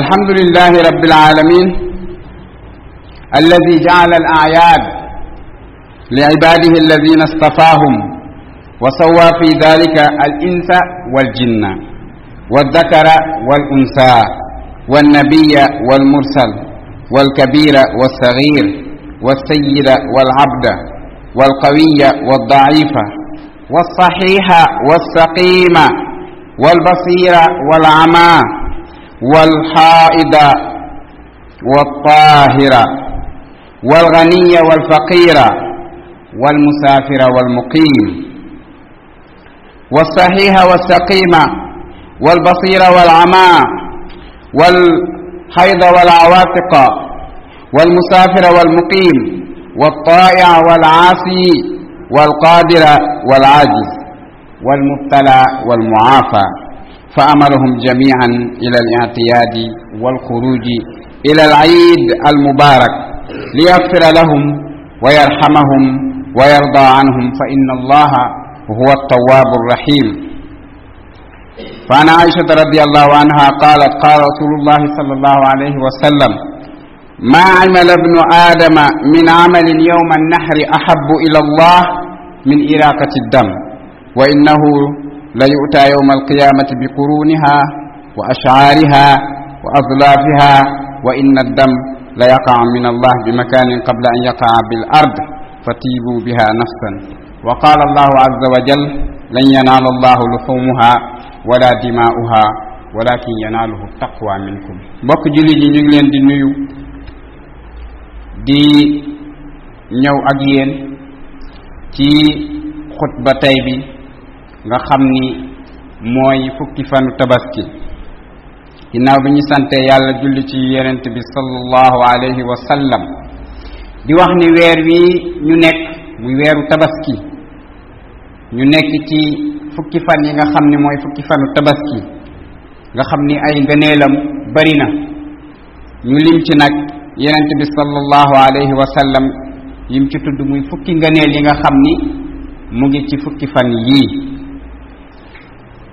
الحمد لله رب العالمين الذي جعل الأعياد لعباده الذين اصطفاهم وسوى في ذلك الإنس والجن والذكر والأنثى والنبي والمرسل والكبير والصغير والسيد والعبد والقوي والضعيف والصحيح والسقيم والبصير والعمى والحائض والطاهرة والغنية والفقيرة والمسافر والمقيم والصحيح والسقيمة والبصير والعمى والحيض والعواتق والمسافر والمقيم والطائع والعاصي والقادر والعاجز والمبتلى والمعافى فأمرهم جميعا إلى الاعتياد والخروج إلى العيد المبارك ليغفر لهم ويرحمهم ويرضى عنهم فإن الله هو التواب الرحيم فأنا عائشة رضي الله عنها قالت قال رسول الله صلى الله عليه وسلم ما عمل ابن آدم من عمل يوم النحر أحب إلى الله من إراقة الدم وإنه ليؤتى يوم القيامة بقرونها وأشعارها وأظلافها وإن الدم ليقع من الله بمكان قبل أن يقع بالأرض فتيبوا بها نفسا wa qaala allahu azza wa jal lan yanaala allahu luxumuha wala dimaa'uha walakin yanaaluhu taqwa minkum mbokk jullit yi ñu ngi leen di nuyu di ñëw ak yéen ci xutba tey bi nga xam ni mooy fukki fanu tabaski ginnaaw bi ñu sante yàlla julli ci yonent bi sallallahu alayhi wa sallam di wax ni weer wi ñu nekk muy weeru tabaski ñu nekk ci fukki fan yi nga xam ni mooy fukki fanu tabaski nga xam ni ay ngëneelam bari na ñu lim ci nag yonent bi sallallahu alayhi wa sallam yim ci tudd muy fukki ngëneel yi nga xam ni mu ngi ci fukki fan yii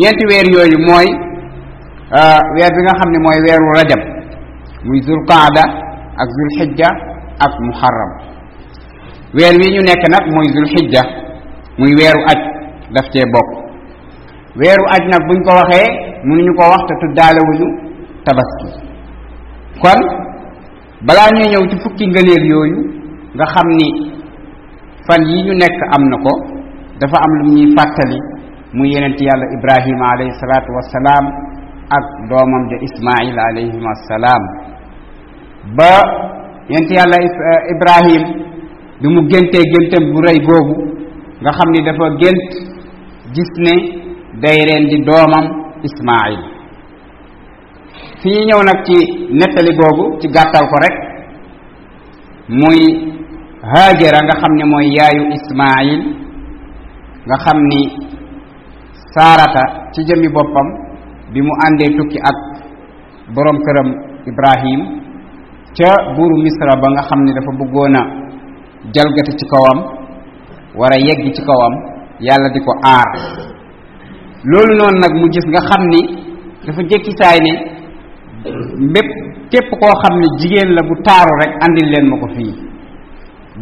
ñeenti weer yooyu mooy euh, weer bi nga xam ne mooy weeru rajab muy zul qaada ak zul xijja ak muharram weer wi ñu nekk nag mooy zul xijja muy weeru aj daf cee bokk weeru aj nag buñ ko waxee mënuñu ko wax te tuddaalewuñu tabaski kon balaa ñuy ñëw ci fukki ngëneel yooyu nga xam ni fan yi ñu nekk am na ko dafa am lu ñuy fàttali mu yenent yàlla ibrahima alayhi salaatu wassalaam ak doomam ja ismail alayhim assalaam ba yenent yàlla ibrahim bi mu géntee géntam bu rëy googu nga xam ni dafa gént gis ne day reen di doomam ismail fi ñu ñëw nag ci nettali googu ci gàttal ko rek muy haajara nga xam ne mooy yaayu ismail nga xam ni saarata ci jëmi boppam bi mu àndee tukki ak borom këram ibrahim ca buuru misra ba nga xam ne dafa bëggoon a jalgati ci kawam war a yegg ci kawam yàlla di ko aar loolu noonu nag mu gis nga xam ni dafa jékki saay ne bépp képp koo xam ne jigéen la bu taaru rek andil leen ma ko fii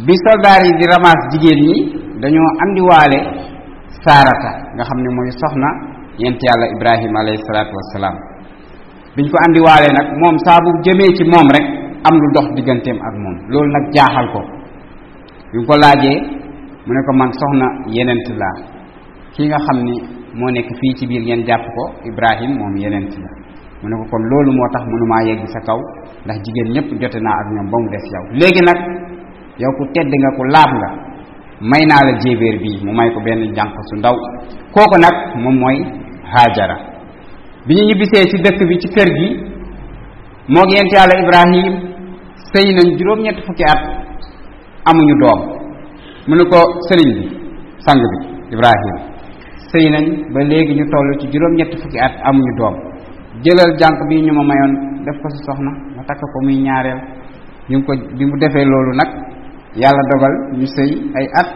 bi soldaar yi di ramaas jigéen ñi dañoo andiwaale saarata nga xam ne mooy soxna yent yàlla ibrahima alayhi salaatu wassalaam biñ ko andiwaale nag moom saa bu jëmee ci moom rek am lu dox digganteem ak moom loolu nag jaaxal ko bi mu ko laajee mu ne ko man soxna yenent laa ki nga xam ni moo nekk fii ci biir ngeen jàpp ko ibrahim moom yeneen la mu ne ko kon loolu moo tax mënumaa yegg sa kaw ndax jigéen ñëpp jote naa ak ñoom ba mu des yow léegi nag yow ku tedd nga ku laab nga may naa la jéebéer bii mu may ko benn jànq su ndaw kooku nag moom mooy haajara bi ñu ñibbisee ci dëkk bi ci kër gi moo yent yàlla ibrahim sëy nañ juróom-ñett fukki at amuñu doom mu ne ko sëriñ bi sang bi ibrahim sëy nañ ba léegi ñu toll ci juróom ñetti fukki at amuñu doom jëlal jànq bi ñu ma mayoon def ko si soxna ma takk ko muy ñaareel ñu ngi ko bi mu defee loolu nag yàlla dogal ñu sëy ay at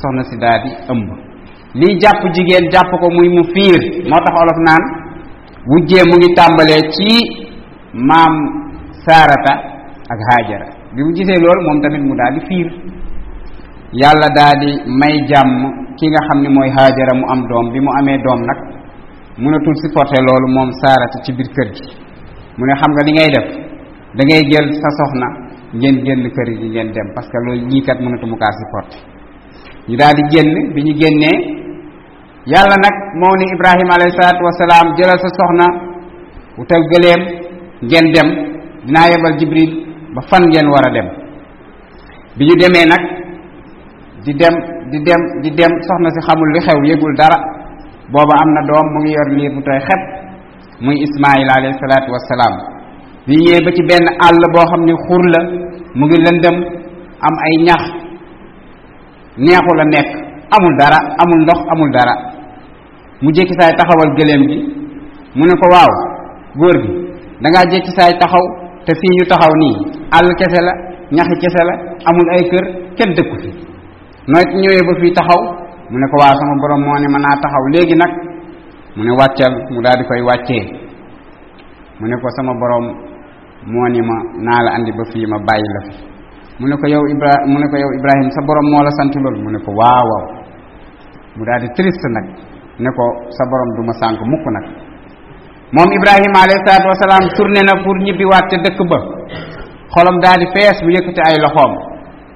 soxna si daal di ëmb liy jàpp jigéen jàpp ko muy mu fiir moo tax olof naan wujjee mu ngi tàmbalee ci maam saarata ak haajara bi mu gisee loolu moom tamit mu daal di fiir yàlla daal di may jàmm ki nga xam ni mooy haajara mu am doom bi mu amee doom nag mënatul supporter loolu moom saarata ci biir kër gi mu ne xam nga li ngay def da ngay jël sa soxna ngeen génn kër gi ngeen dem parce que loolu ñii kat mënatu mu kaa supporter ñu daal di génn bi ñu génnee yàlla nag moo ni ibrahima alayhi salaatu wasalaam jëlal sa soxna wutal gëleem ngeen dem dinaa yebal jibril ba fan ngeen war a dem bi ñu demee nag di dem di dem di dem soxna si xamul li xew yëgul dara booba am na doom mu ngi yor liir bu tooy xet muy ismail alayhi salaatu wasalaam bi ñëwee ba ci benn àll boo xam ne xur la mu ngi lëndëm am ay ñax neexul a nekk amul dara amul ndox amul dara mu jékki saay taxawal gëléem gi mu ne ko waaw góor gi da ngaa jékki saay taxaw te fii ñu taxaw nii àll kese la ñaxi kese la amul ay kër kenn dëkku fi nooy ñëwee ba fii taxaw mu ne ko waaw sama borom moo ne mën naa taxaw léegi nag mu ne wàccal mu daal di koy wàccee mu ne ko sama borom moo ni ma naa la andi ba fii ma bàyyi la fi mu ne ko yow Ibra mu ne ko yow Ibrahim sa borom moo la sant loolu mu ne ko waaw waaw mu daal di triste nag ne ko sa borom du ma sànk mukk nag moom Ibrahim alayhi salaatu wasalaam tourné na pour ñibbiwaat ca dëkk ba xolam daal di fees mu yëkkati ay loxoom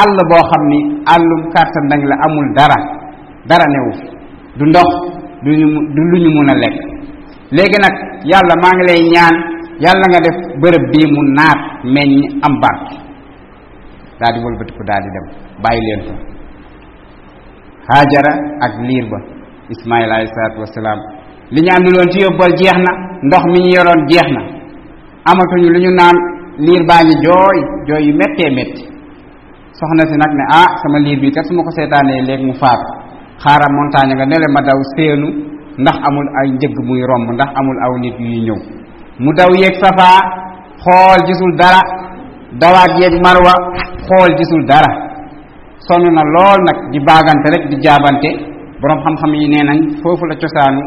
àll boo xam ni àllum kàttan dang la amul dara dara newu fi du ndox du ñu du lu ñu mun a lekk léegi nag yàlla maa ngi lay ñaan yàlla nga def bërëb bii mu naat meññ am barke daal di wëlbatiku daal di dem bàyyi leen fa Haajara ak liir ba Ismaayil alayhi salaatu wasalaam li ñu ànduloon ci yóbbal jeex na ndox mi ñu yoroon jeex na amatuñu lu ñu naan liir baa ngi jooy jooy yu méttee métti soxna si nag ne ah sama liir bi kat su ma ko seetaanee léegi mu faatu xaaral montagne nga nele ma daw seenu ndax amul ay njëgg muy romb ndax amul aw nit yuy ñëw mu daw yéeg safa xool gisul dara dawaat yéeg marwa xool gisul dara sonn na lool nag di baagante rek di jaabante borom xam-xam yi nee nañ foofu la cosaanu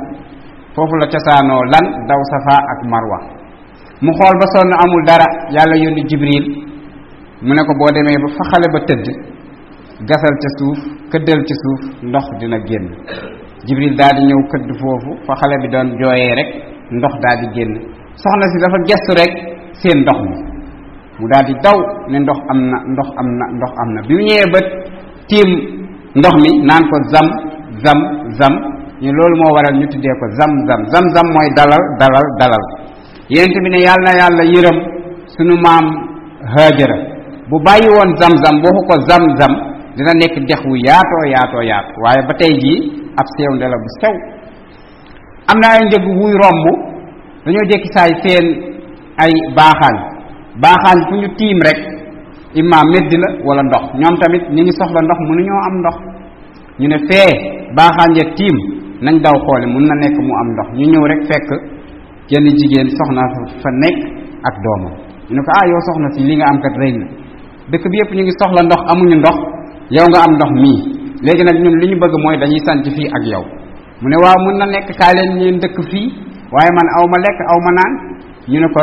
foofu la cosaanoo lan daw safa ak marwa mu xool ba sonn amul dara yàlla yónni jibril mu ne ko boo demee ba fa xale ba tëdd gasal ca suuf këddal ci suuf ndox dina génn jibril daal di ñëw këdd foofu fa xale bi doon jooyee rek ndox daal di génn soxna si dafa gestu rek seen ndox mi mu daal di daw ne ndox am na ndox am na ndox am na bi mu ñëwee ba tiim ndox mi naan ko zam zam zam ñu loolu moo waral ñu tuddee ko zam zam zam zam mooy dalal dalal dalal yent bi ne yàlla na yàlla yërëm sunu maam Haajara bu bàyyi woon zam zam waxu ko zam zam dina nekk dex wu yaatoo yaatoo yaat waaye ba tey jii ab sew ndela bu sew am na ay njëg wuy romb dañoo jekki saay seen ay baaxaan baaxaan fu ñu tiim rek imma medd la wala ndox ñoom tamit ñu ngi soxla ndox mënuñoo am ndox ñu ne fee baaxaan ya tiim nañ daw xoole mun na nekk mu am ndox ñu ñëw rek fekk jenn jigéen soxna fa nekk ak doomam ñu ne ko ah yow soxna si li nga am kat rëy na dëkk bi yëpp ñu ngi soxla ndox amuñu ndox yow nga am ndox mii léegi nag ñun li ñu bëgg mooy dañuy sant fii ak yow mu ne waaw mun na nekk kaa leen ngeen dëkk fii waaye man aw ma lekk aw ma naan ñu ne ko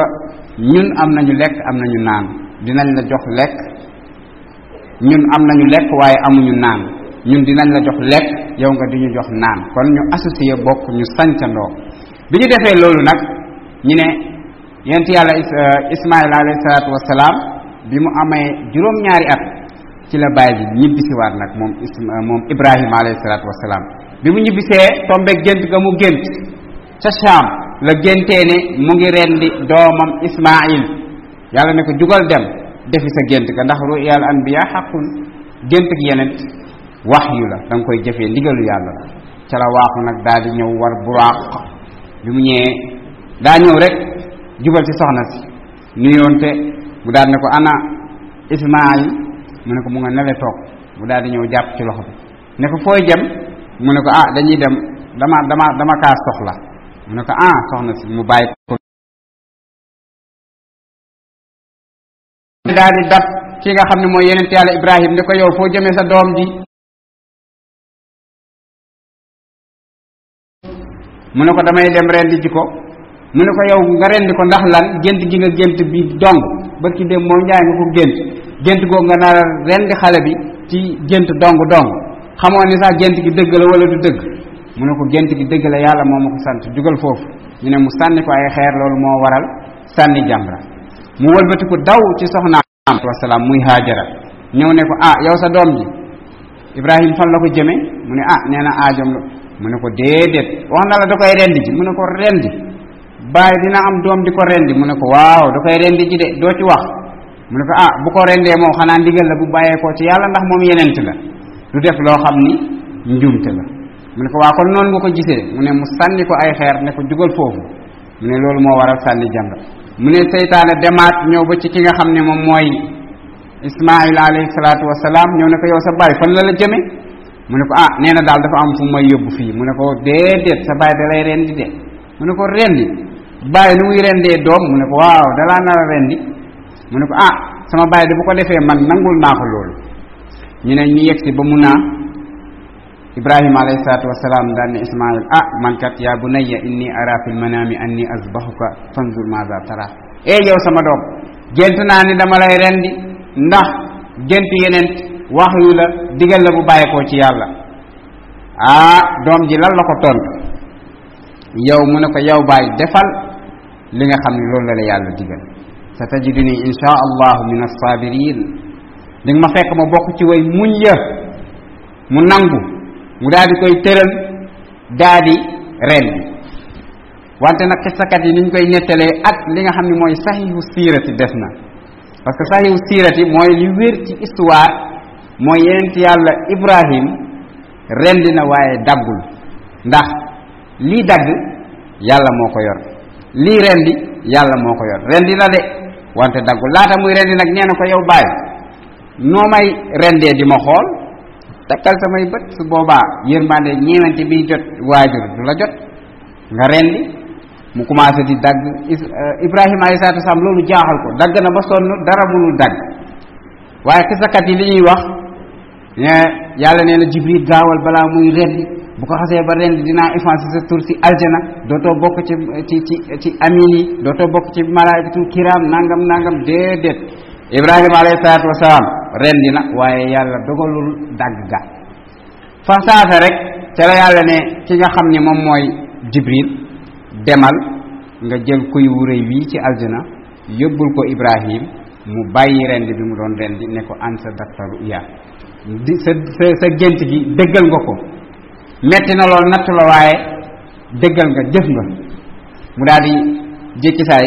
ñun am nañu lekk am nañu naan dinañ la jox lekk ñun am nañu lekk waaye amuñu naan ñun dinañ la jox lekk yow nga di ñu jox naan kon ñu associé bokk ñu sancandoo bi ñu defee loolu nag ñu ne yent yàlla ismaïl alayhi salaatu wasalaam bi mu amee juróom-ñaari at ci la bàyyi ji ñibbisiwaat nag moom isma moom ibrahima alayhi salaatu wasalaam bi mu ñibbisee tombe gént ga mu gént ca Shaam la géntee ne mu ngi rendi doomam ismail yàlla ne ko jugal dem defi sa gént ga ndax ru'yal anbiya xaqun gént ak yeneen wax yu la da nga koy jëfee ndigalu yàlla la ca la waaxu nag daal di ñëw war buraaq bi mu ñëwee daa ñëw rek jubal ci soxna si nuyoonte mu daal ne ko ana ismail mu ne ko mu nga nele toog mu daal di ñëw jàpp ci loxo bi ne ko fooy jëm mu ne ko ah dañuy dem dama dama dama kaa soxla mu ne ko ah soxna si mu bàyyi ko daal di dab ki nga xam ne mooy yeneen yàlla ibrahim ne ko yow foo jëmee sa doom ji mu ne ko damay dem rendi ji ko mu ne ko yow nga rendi ko ndax lan gént gi nga gént bi dong barki dem moo njaay nga ko gént gént googu nga nar a rendi xale bi ci gént dong dong xamoo ni sax gént gi dëgg la wala du dëgg mu ne ko gént gi dëgg la yàlla moo ma ko sant jugal foofu ñu ne mu sànni ko ay xeer loolu moo waral sànni jamra mu wëlbatiku daw ci soxna am wasalaam muy haajara ñëw ne ko ah yow sa doom ji ibrahim fan la ko jëme mu ne ah nee na aajom la mu ne ko déedéet wax na la da koy rendi ji mu ne ko rendi bàyyi dina am doom di ko rendi mu ne ko waaw da koy rendi ji de doo ci wax mu ne ko ah bu ko rendee moom xanaa ndigal la bu bàyyeekoo ci yàlla ndax moom yenent la du def loo xam ni njuumte la mu ne ko waa kon noonu nga ko gisee mu ne mu sànni ko ay xeer ne ko jugal foofu mu ne loolu moo waral sànni jamra mu ne seytaane demaat ñëw ba ci ki nga xam ne moom mooy ismail alayhi salaatu wasalaam ñëw ne ko yow sa baay fan la la jëme mu ne ko ah nee na daal dafa am fu may yóbbu fii mu ne ko déedéet sa baay da lay rendi de mu ne ko rendi bàyyi nu muy rendee doom mu ne ko waaw dalaa nar a rendi mu ne ko ah sama bàyyi de bu ko defee man nangul naa ko loolu ñu ne ñu yegg si ba mu naa ibrahima alayhi salaatu wasalaam daan ne ismail ah man kat yaa bunayya inni ara fil manami anni azbahuka fanzur maza tara e yow sama doom gént naa ni dama lay rendi ndax gént yeneen wax yu la digal la bu bàyyeekoo ci yàlla ah doom ji lan la ko tontu yow mu ne ko yow baay defal li nga xam ne loolu la la yàlla digal sa tajiduni insha allahu min assabirin di nga ma fekk ma bokk ci way muñ ya mu nangu mu daal di koy tëral daal di reen bi wante nag xisakat yi ni ñu koy nettalee ak li nga xam ne mooy saxihu siirati des na parce que saxihu siirati mooy li wér ci histoire mooy yenent yàlla ibrahim rendi na waaye daggul ndax lii dagg yàlla moo ko yor lii rendi yàlla moo ko yor rendi na de wante daggul laata muy rendi nag nee na ko yow bàyyi noo may rendee di ma xool takkal samay bët su boobaa yërmande ñeewante biy jot waajur du la jot nga rendi mu commencé di dagg euh, ibrahima alayhi salatu wasalam loolu jaaxal ko dagg na ba sonn dara mënul dagg waaye xisakat yi li ñuy wax ne yàlla nee na jibril gaawal balaa muy rendi bu ko xasee ba rendi dinaa effacer sa tur si aljana dootoo bokk ci ci ci ci amin yi dootoo bokk ci malaaykatul kiram nangam nangam déedéet ibrahima alayhi salaatu wasalaam rendi na waaye yàlla dogalul dagg ga fa saasa rek ca la yàlla ne ki nga xam ni moom mooy jibril demal nga jël kuy wuréy wii ci aljana yóbbul ko ibrahim mu bàyyi rendi bi mu doon rendi ne ko an sa daktaru iya di sa sa sa gént gi dëggal nga ko metti na lool natt la waaye dëggal nga jëf nga mu daal di jékki saay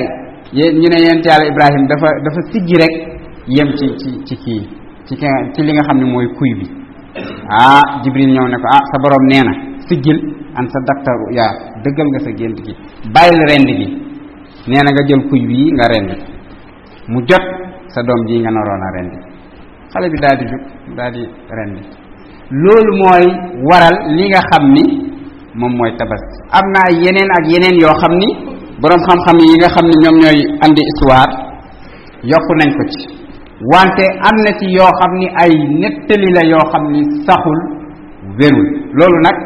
yéen ñu ne yent yàlla ibrahim dafa dafa siggi rek yem ci ci ci kii ci ki ci li nga xam ne mooy kuy bi ah jibril ñëw ne ko ah sa borom nee na siggil an sa daktaru yaa dëggal nga sa gént gi bàyyil rend gi nee na nga jël kuy bii nga rend mu jot sa doom ji nga naroon a rendi xale bi daal di jug daal di rendi loolu mooy waral li nga xam ni moom mooy tabaski am na ay yeneen ak yeneen yoo xam ni boroom xam-xam yi nga xam ni ñoom ñooy andi histoire yokk nañ ko ci wante am na ci yoo xam ni ay nettali la yoo xam ni saxul wérul loolu nag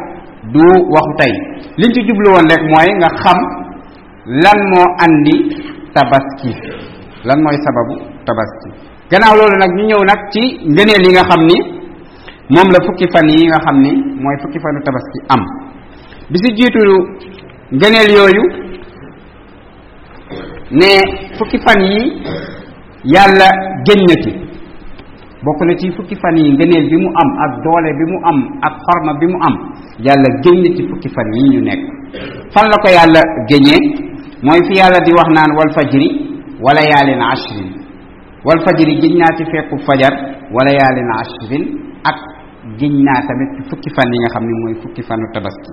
du waxu tey liñ ci jublu woon rek mooy nga xam lan moo andi tabaski lan mooy sababu tabaski gannaaw loolu nag ñu ñëw nag ci ngëneel yi nga xam ni moom la fukki fan yi nga xam ni mooy fukki fanu tabaski am bi si jiitu ngëneel yooyu ne fukki fan yi yàlla génn na ci bokk na ci fukki fan yi ngëneel bi mu am ak doole bi mu am ak xorma bi mu am yàlla génn ci fukki fan yi ñu nekk fan la ko yàlla géñee mooy fi yàlla di wax naan wal fajri wala yaalin ashrin wal fajri giñ naa ci fekku fajar wala yaalin ashrin ak giñ naa tamit fukki fan yi nga xam ne mooy fukki fanu tabaski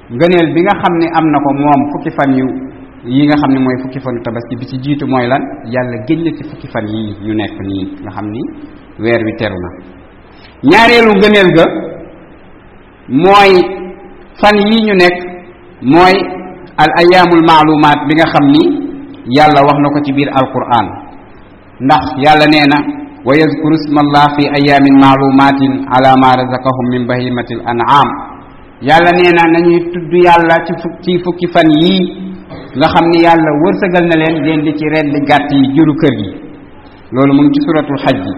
ngëneel bi nga xam ne am na ko moom fukki fan yu yi nga xam ne mooy fukki fanu tabaski bi ci jiitu mooy lan yàlla génn ci fukki fan yi ñu nekk nii nga xam ni weer wi teru na ñaareelu ngëneel ga mooy fan yi ñu nekk mooy al ayaamul maalumaat bi nga xam ni yàlla wax na ko ci biir alquran ndax yàlla nee na wa yazkuru smallah fi ayamin maalumatin ala ma razaqahum min bahimati l an'am yàlla nee na nañuy tudd yàlla ci fukk ci fukki fan yii nga xam ni yàlla wërsëgal na leen ngeen di ci rendi gàtt yi juru kër gi loolu mu ngi ci suratul xaj ji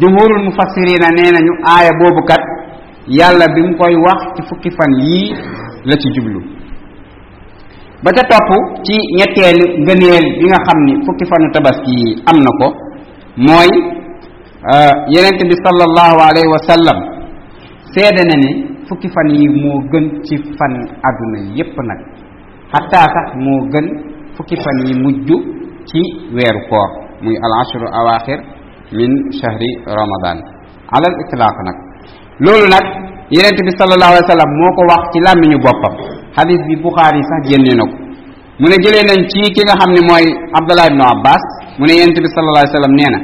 jumhurul mufassirina nee nañu aaya boobu kat yàlla bi mu koy wax ci fukki fan yii la ci jublu ba ca topp ci ñetteelu ngëneel bi nga xam ni fukki fanu tabaski yi am na ko mooy yenent bi sallallahu alayhi wa sallam seede na ni fukki fan yi moo gën ci fan àdduna yépp nag xataa sax moo gën fukki fan yi mujj ci weeru koor muy al ashru awaaxir min shahri ramadan alal itlaaq nag loolu nag yenent bi sallallahu alayhi wa sallam moo ko wax ci làmmiñu boppam xadis bi buxaari sax génne na ko mu ne jëlee nañ ci ki nga xam ne mooy abdullah ibnu abbas mu ne yenent bi sallallahu alayhi wa sallam nee na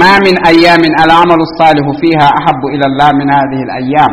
ma min ayamin al amalu saalihu fiha ahabu ila allah min hadihi al ayam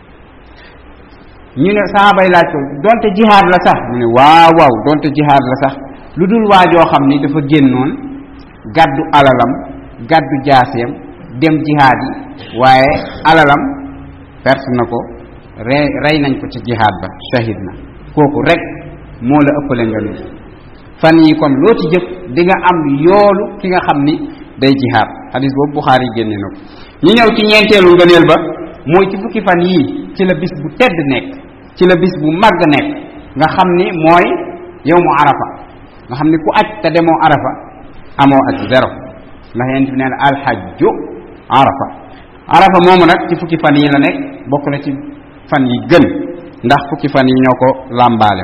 ñu ne saabay laaj ko donte jihaad la sax mu ne waaw waaw donte jihaad la sax lu dul waajoo xam ni dafa génnoon gàddu alalam gàddu jaaseem dem jihaad yi waaye alalam perte na ko rey rey nañ ko ci jihaad ba shahid na kooku rek moo la ëppale nga fan yi kon loo ci jëf di nga am yoolu ki nga xam ni day jihaad xadis boobu buxaari génne na ko ñu ñëw ci ñeenteelu ngëneel ba mooy ci fukki fan yii ci la bis bu tedd nekk ci la bis bu màgg nekk nga xam ni mooy yow mu arafa nga xam ni ku aj te demoo arafa amoo ak zéro ndax yent bi nee na alxajju arafa arafa moomu nag ci fukki fan yi la nekk bokk na ci fan yi gën ndax fukki fan yi ñoo ko làmbaale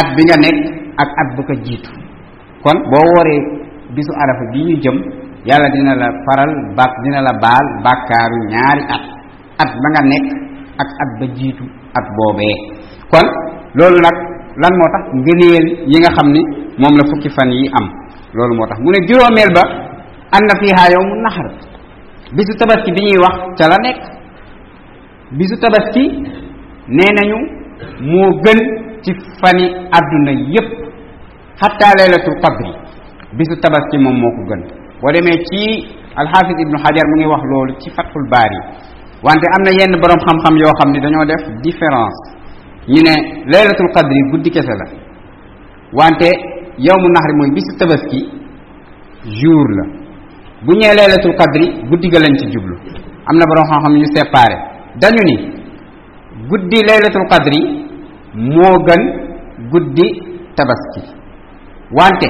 at bi nga nekk ak at bu ko jiitu kon boo wooree bisu arafa bi ñu jëm yàlla dina la faral bak dina la baal bàkkaaru ñaari at at ba nga nekk ak at ba jiitu at boobee kon loolu nag lan moo tax ngëneel yi nga xam ni moom la fukki fan yi am loolu moo tax mu ne juróomeel ba an na fiihaa yow mu naxar bisu tabaski bi ñuy wax ca la nekk bisu tabaski nee nañu moo gën ci fani àdduna yépp xataa laylatul qadri bisu tabaski moom moo ko gën boo demee ci alxaafis ibnu xajar mu ngi wax loolu ci fathul baari wante am na yenn boroom xam-xam yoo xam ni dañoo def différence ñu ne laylatul qadri guddi kese la wante yow mu naxari mooy bisu tabaski jour la bu ñee leelatul qadri guddi ga lañ ci jublu am na borom xam-xam yu séparé dañu ni guddi laylatul qadri moo gën guddi tabaski wante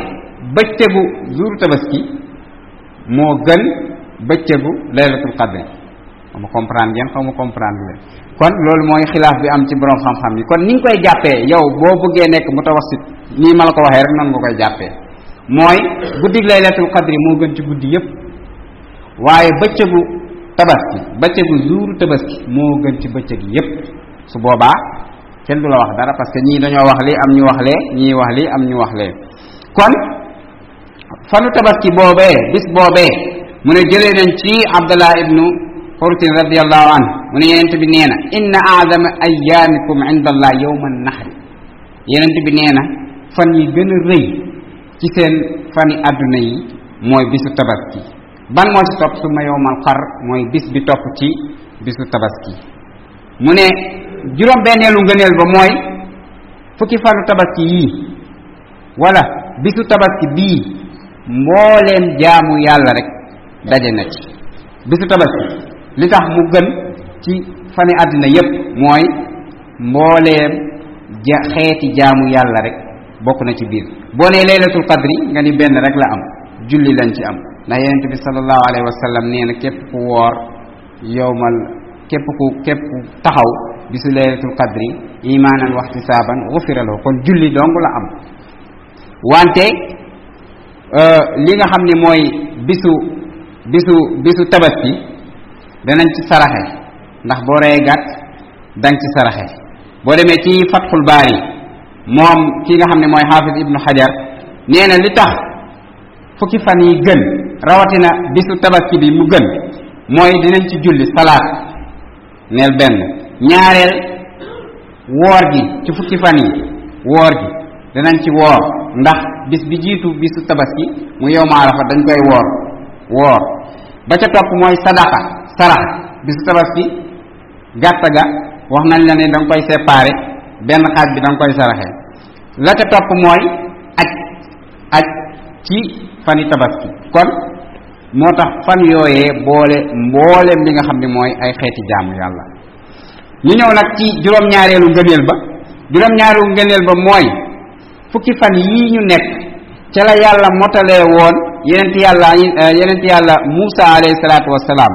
bëccëgu jour tabaski moo gën bëccëgu laylatul qadri xaw ma comprendre ngeen xaw ma comprendre leen kon loolu mooy xilaaf bi am ci borom xam-xam yi kon ni nga koy jàppee yow boo bëggee nekk mu tawassit nii ma la ko waxee rek noonu nga koy jàppee mooy guddi laylatul qadri moo gën ci guddi yépp waaye bëccëgu tabaski bëccëgu zuuru tabaski moo gën ci bëccëg yépp su boobaa kenn du la wax dara parce que ñii dañoo wax lii am ñu wax lee ñii wax lii am ñu wax lee kon fanu tabaski boobee bis boobee mu ne jëlee nañ ci abdallah ibnu xurtin radiallahu anhu mu ne yenent bi nee na inna aadama ayaamikum inda allah yowma nahri yenent bi nee na fan yi gën a rëy ci seen fani àdduna yi mooy bisu tabaski ban moo ci topp su ma yowmal xar mooy bis bi topp ci bisu tabaski mu ne juróom benneelu ngëneel ba mooy fukki fanu tabaski yii wala bisu tabaski bii mbooleem jaamu yàlla rek daje na ci bisu tabaski li tax mu gën ci fane àddina yépp mooy mbooleem ja xeeti jaamu yàlla rek bokk na ci biir boo nee laylatul qadri nga ni benn rek la am julli lañ ci am ndax yonent bi sallallahu alayhi wa sallam nee na képp ku woor yowmal képp ku képp taxaw bisu laylatul qadri imaanan wa ihtisaaban gufira lahu kon julli dong la am wante euh, li nga xam ne mooy bisu bisu bisu tabaski danañ ci saraxe ndax boo reyee gàtt dañ ci saraxe boo demee ci fatxul baari moom ki nga xam ne mooy xaafis ibnu xajar nee na li tax fukki fan yi gën rawatina bisu tabaski bi mu gën mooy dinañ ci julli salaat neel benn ñaareel woor gi ci fukki fan yi woor gi danañ ci woor ndax bis bi jiitu bisu tabaski mu yow ma arafa dañ koy woor woor ba ca topp mooy sadaqa sarax bisu tabaski gàtta ga wax nañ la ne da nga koy séparé benn xaaj bi da nga koy saraxee la ca topp mooy aj aj ci fan yi tabaski kon moo tax fan yooyee boole mbooleem li nga xam ne mooy ay xeeti jaamu yàlla ñu ñëw nag ci juróom-ñaareelu ngëneel ba juróom-ñaareelu ngëneel ba mooy fukki fan yii ñu nekk ca la yàlla motalee woon yenent yàlla yenent yàlla Muusa alayhi salaatu wassalaam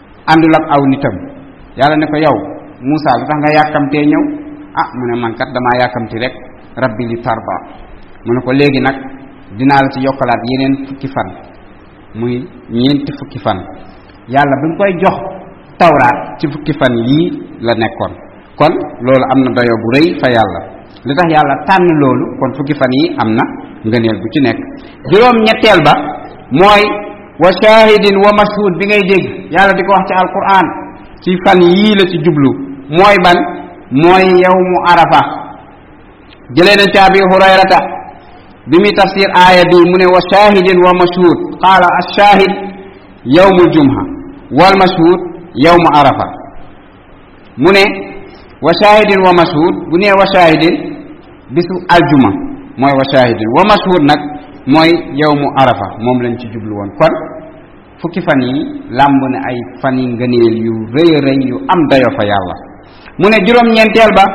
àndul ak aw nitam yàlla ne ko yow Moussa lu tax nga yàkkamtee ñëw ah mu ne man kat damaa yàkkamti rek rabbi li tarba mu ne ko léegi nag dinaa la ci yokkalaat yeneen fukki fan muy ñeenti fukki fan yàlla bi mu koy jox tawraat ci fukki fan yii la nekkoon kon loolu am na dayo bu rëy fa yàlla li tax yàlla tànn loolu kon fukki fan yi am na ngëneel bu ci nekk juróom ñetteel ba mooy wa shahidin wa mashhud bi ngay dégg yàlla di ko wax ci alquran ci fan yii la ci jublu mooy ban mooy yawmu arafa jëlee nañ ci abi hurayrata bi muy tafsir aaya bi mu ne wa shahidin wa mashhud qaala ashahid yawmu jumha wal mashhud yawmu arafa mu ne wa shahidin wa mashhud bu nee wa shahidin bisu aljuma mooy wa shahidin wa mashhud nag mooy yow mu arafa moom lañ ci jublu woon kon fukki fan yi làmb na ay fan yi ngëneel yu rëy rëy yu am dayo fa yàlla mu ne juróom-ñeenteel ba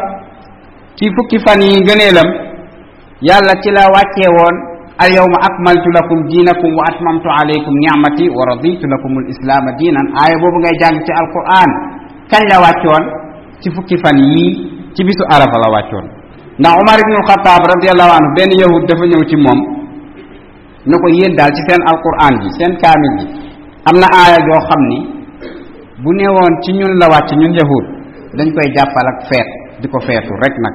ci fukki fan yi ngëneelam yàlla ci la wàccee woon al yawma akmaltu lakum diinakum wa atmamtu alaykum ni'mati wa raditu lakum al islaama diinan aaya boobu ngay jàng ci alquran kañ la wàccoon ci fukki fan yii ci bisu arafa la wàccoon ndax umar ibnu alxataab radiallahu anhu benn yahud dafa ñëw ci moom ne ko yéen daal ci seen alquran bi seen kaamil bi am na aaya joo xam ni bu ne woon ci ñun la wàcc ñun yahud dañ koy jàppal ak feet di ko feetu rek nag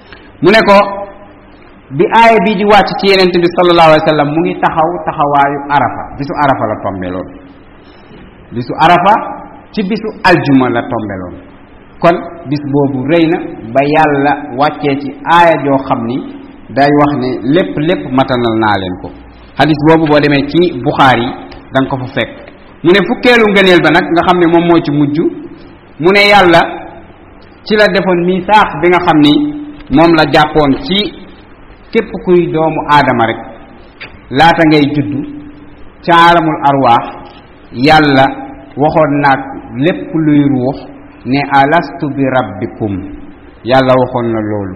mu ne ko bi aaya bi di wàcc ci yenente bi sallallahu alayhi wa sallam mu ngi taxaw taxawaayu arafa bisu arafa la tombe loon bisu arafa ci bisu aljuma la tombe loon kon bis boobu rëy na ba yàlla wàccee ci aaya joo xam ni day wax ne lépp lépp matanal naa leen ko xadis boobu boo demee ci buxaar yi da nga ko fa fekk mu ne fukkeelu ngëneel ba nag nga xam ne moom moo ci mujj mu ne yàlla ci la defoon misaax bi nga xam ni moom la jàppoon ci képp kuy doomu aadama rek laata ngay juddu ca aalamul arwaax yàlla waxoon naag lépp luy ruux ne alastu bi rabbikum yàlla waxoon na loolu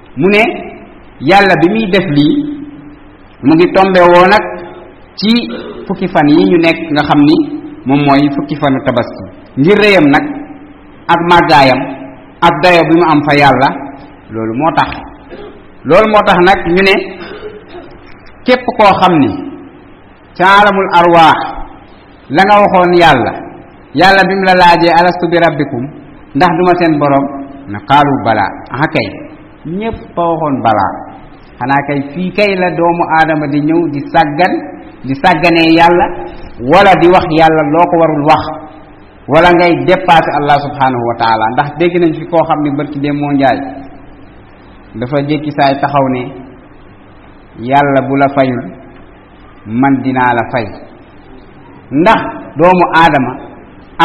mu ne yàlla bi muy def lii mu ngi tombe woo nag ci fukki fan yi ñu nekk nga xam ni moom mooy fukki fanu tabaski ngir réyam nag ak màggaayam ak dayo bi mu am fa yàlla loolu moo tax loolu moo tax nag ñu ne képp koo xam ni ca alamul arwaax la nga waxoon yàlla yàlla bi mu la laajee alastu bi rabbikum ndax duma seen borom na xaalu balaa ah kay ñépp a waxoon balaa xanaa kay fii kay la doomu aadama di ñëw di sàggan di sàgganee yàlla wala di wax yàlla loo ko warul wax wala ngay dépassé allah subhanahu wa taala ndax dégg nañ fi koo xam ne barki dem moo njaay dafa jékki saay taxaw ne yàlla bu la fayul man dinaa la fay ndax doomu aadama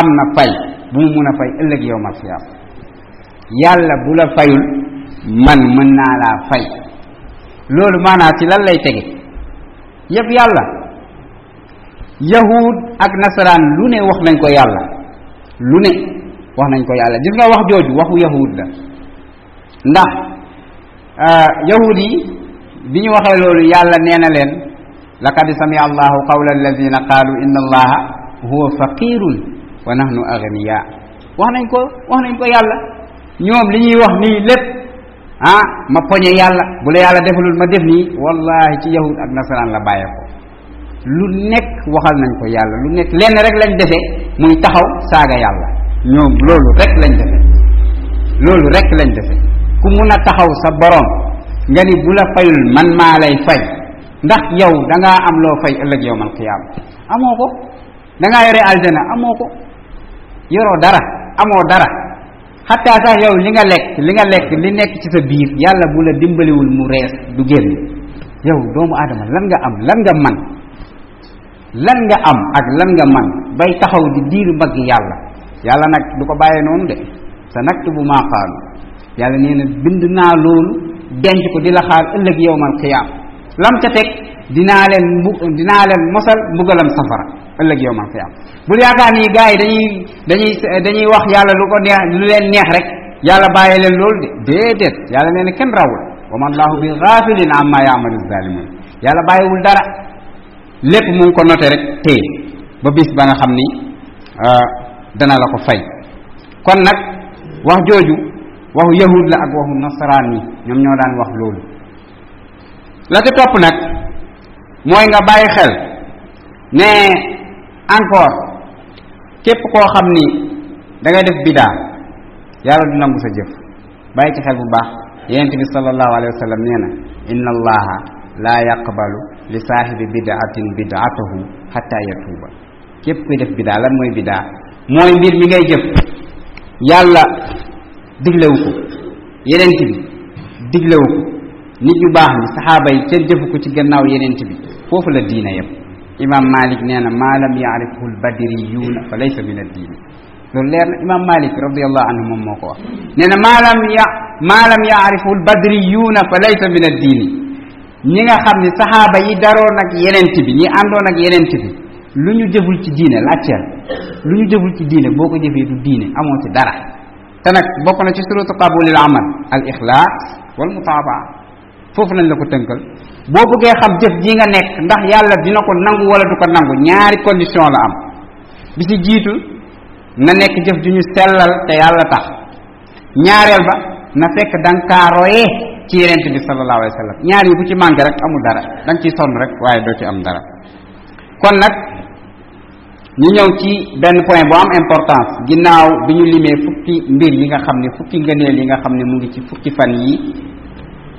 am na fay bu mu mun a fay ëllëg yow ma xiyaam yàlla bu la fayul man mën naa laa fay loolu maanaa ci lan lay tege yëpp yàlla yahud ak nasaraan lu ne wax nañ ko yàlla lu ne wax nañ ko yàlla gis nga wax jooju waxu yahud la ndax yahud yi bi ñu waxee loolu yàlla nee na leen laqad samia allahu qawla alladina qaalu inna allaha huwa faqirun wa nahnu agniya wax nañ ko wax nañ ko yàlla ñoom li ñuy wax nii lépp ah ma poñe yàlla bu la yàlla defalul ma def nii wallahi ci yahud ak nasaraan la bàyyee ko lu nekk waxal nañ ko yàlla lu nekk lenn rek lañ defe muy taxaw saaga yàlla ñoom loolu rek lañ defe loolu rek lañ defe ku mun a taxaw sa borom nga ni bu la fayul man maa lay fay ndax yow da ngaa am loo fay ëllëg yow man xiyaam amoo ko da ngaa yore aljana amoo ko yoroo dara amoo dara xataa sax yow li nga lekk li nga lekk li nekk ci sa biir yàlla bu la dimbaliwul mu rees du génn yow doomu aadama lan nga am lan nga man lan nga am ak lan nga man bay taxaw di diir mbagg yàlla yàlla nag du ko bàyyee noonu de sa nakt bu maa xaalu yàlla nee na bind naa loolu denc ko di la xaar ëllëg yowmal xiyaam lam ca teg dinaa leen mbu dinaa leen mosal mbugalam safara ëllëg yowmal xiyaam bul yaakaar ni gars yi dañuy dañuy dañuy wax yàlla lu ko neex lu leen neex rek yàlla bàyyi leen loolu de déedéet yàlla nee na kenn rawul wa man laahu bi gaafilin amma yaamalu zalimun yàlla bàyyiwul dara lépp mu ngi ko noté rek téye ba bis ba nga xam ni euh, dana la ko fay kon nag wax jooju waxu yahud la ak waxu nasaraan yi ñoom ñoo daan wax loolu la ci topp nag mooy nga bàyyi xel ne encore képp koo xam ni da ngay def bidaa yàlla du nangu sa jëf bàyyi ci xel bu baax yonent bi sallallahu alayhi wa sallam nee na inna allaha la yaqbalu li saahibi bidaatin bidaatahu xatta yatuuba képp kuy def bidaa lan mooy bidaa mooy mbir mi ngay jëf yàlla diglewu ko yeneen bi diglewu ko nit ñu baax ni saxaaba yi kenn defu ko ci gannaaw yeneen bi foofu la diina yem imam malik nee na maa lam yaarifhu lbadiriyuuna fa laysa min addiini loolu leer na imam malik radiallahu anhu moom moo ko wax nee na maa lam ya maa lam yaarifhu lbadriyuuna fa laysa min addiini ñi nga xam ni saxaaba yi daroon ak yenent bi ñi àndoon ak yenent bi lu ñu jëful ci diine laajteel lu ñu jëful ci diine boo ko jëfee du diine amoo ci dara te nag bokk na ci suratu qabulil amal al ixlaas wal mutaabaa foofu lañ la ko tënkal boo bëggee xam jëf ji nga nekk ndax yàlla dina ko nangu wala du ko nangu ñaari condition la am bi ci jiitu na nekk jëf ju ñu sellal te yàlla tax ñaareel ba na fekk da nga kaa royee ci yenent bi sallallahu alayhi wa sallam ñaar yi bu ci manqué rek amul dara da nga ciy sonn rek waaye doo ci am dara kon nag ñu ñëw ci benn point bu am importance ginnaaw bi ñu limee fukki mbir yi nga xam ne fukki ngëneel yi nga xam ne mu ngi ci fukki fan yi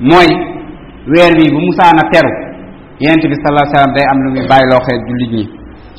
mooy weer wi bu musaana teru yenent bi sallallahu alayhi wa sallam day am lu muy bàyyi loo xeet jullit ñi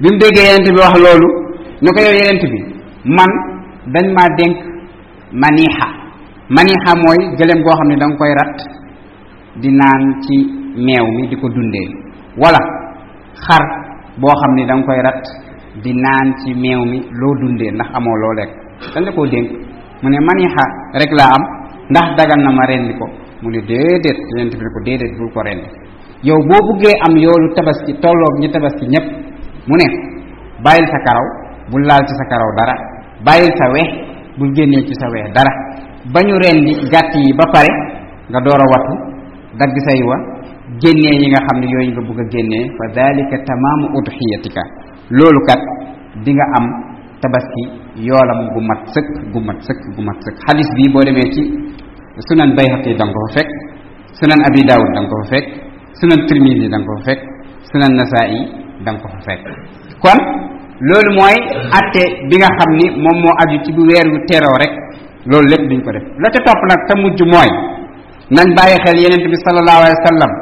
bi mu déggee yenent bi wax loolu ne ko yow yenent bi man dañ maa dénk maniixa maniixa mooy gëléem goo xam ne da nga koy rat di naan ci meew mi di ko dundee wala xar boo xam ne da nga koy rat di naan ci meew mi loo dundee ndax amoo loo lekk dañ la koo dénk mu ne maniixa rek laa am ndax dagan na ma rendi ko mu ne déedéet yenent bi ne ko déedéet bul ko rendi yow boo buggee am yoolu tabaski tolloog ñu tabaski ñépp mu ne bàyyil sa karaw bul laal ci sa karaw dara bàyyil sa weex bul génnee ci sa weex dara ba ñu rendi gàtt yi ba pare nga door a wattu dagg say wa génnee yi nga xam ne yooyu nga bëgg a génnee fa dalika tamaamu udhiyatika loolu kat di nga am tabaski yoolam gu mat sëkk gu mat sëkk gu mat sëkk xadis bii boo demee ci sunan bayhaqi danga ko fa fekk sunan abi daawud da nga ko fa fekk sunan tirmisi da nga ko fa fekk sunan nasaa'i da nga ko fa fekk kon loolu mooy atte bi nga xam ni moom moo aju ci bu weer wu teroo rek loolu lépp duñ ko def la ca topp nag te mujj mooy nañ bàyyi xel yenent bi sallallahu alayhi wa sallam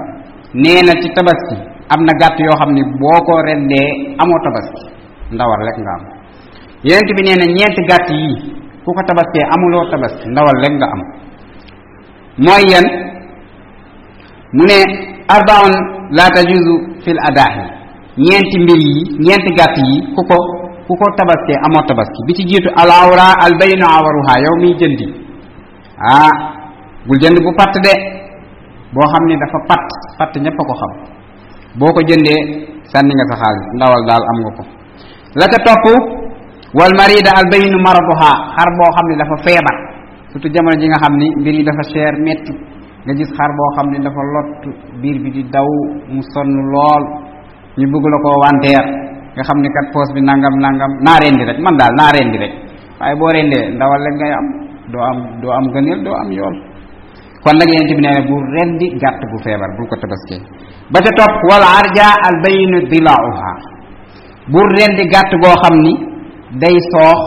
nee na ci tabaski am na gàtt yoo xam ni boo ko rendee amoo tabaski ndawal rek nga am yenent bi nee na ñeenti gàtt yi ku ko tabaskee amuloo tabaski ndawal rek nga am mooy yan mu ne arbaun la tajuzu fil adaahi ñeenti mbir yi ñeenti gàtt yi ku ko ku ko tabaskee amoo tabaski bi ci jiitu al awra al baynu awaruha yow miy jëndi ah bul jënd bu patt de boo xam ne dafa patt patt ñépp a ko xam boo ko jëndee sànni nga sa xaalis ndawal daal am nga ko la ca topp wal marida al bayinu maraduha xar boo xam ne dafa feebar surtout jamono ji nga xam ni mbir yi dafa cher metti nga gis xar boo xam ne dafa lott biir bi di daw mu sonn lool ñu bëgg la ko wanteer nga xam ni kat poos bi nangam nangam naa rendi rek man daal naa rendi rek waaye boo rendee ndawal rek ngay am doo am doo am gëneel doo am yool kon nag yonent bi nee na bu rendi gàtt bu feebar bul ko tabaskee ba ca topp wal arja al bayinu dilauha bul rendi gàtt goo xam ni day soox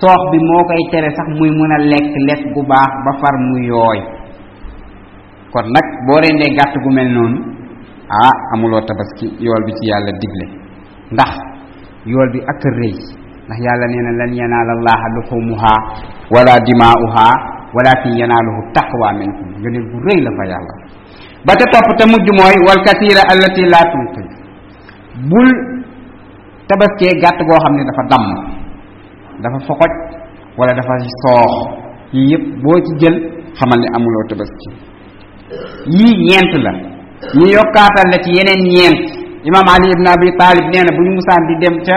soox bi moo koy tere sax muy mën a lekk lekk gu baax ba far mu yooy kon nag boo rendee gàtt gu mel noonu ah amuloo tabaski yool bi ci yàlla digle ndax yool bi ak rëy ndax yàlla nee na lan yanaala allaha luxumuha wala dimaa'uha walakin yanaaluhu taqwa minkum ngëneel bu rëy la fa yàlla ba ca topp te mujj mooy wal kasira allati la tunqi bul tabaskee gàtt goo xam ne dafa damm dafa foxoj wala dafa soox yii yëpp boo ci jël xamal ne amuloo tabaski yii ñeent la ñu yokkaatal la ci yeneen ñeent imaam ali ibn abi taalib nee na bu ñu musaan di dem ca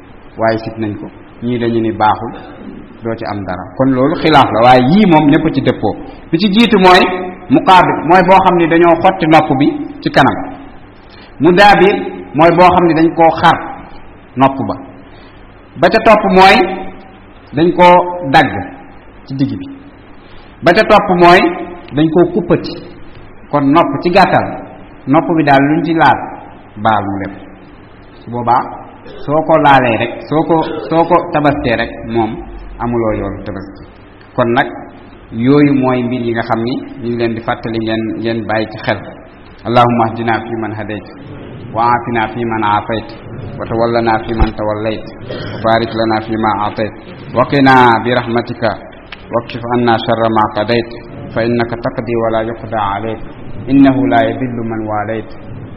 waaye sit nañ ko ñii dañu ni baaxul doo ci am dara kon loolu xilaaf la waaye yii moom ñëpp ci dëppoo bi ci jiitu mooy muqaabil mooy boo xam ne dañoo xotti nopp bi ci kanam mu daabir mooy boo xam ne dañ koo xar nopp ba ba ca topp mooy dañ koo dagg ci digg bi ba ca topp mooy dañ koo kuppati kon nopp ci gàttal nopp bi daal luñ ci laal baal mu lépp su boobaa soo ko laalee rek soo ko soo ko tabaskee rek moom amuloo yoolu tabaski kon nag yooyu mooy mbir yi nga xam ni ñu ngi leen di fàttali ngeen ngeen bàyyi ci xel allahumma ahdina fi man hadayt wa aafina fi man aafayt wa tawallana fi man tawallayt wa barik lana fi ma aatayt wa qina bi rahmatika واكشف عنا شر ما قضيت فإنك تقضي ولا يقضى عليك إنه لا يذل من واليت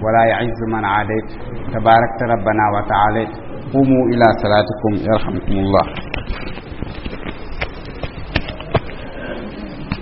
ولا يعز من عاديت تباركت ربنا وتعاليت قوموا إلى صلاتكم يرحمكم الله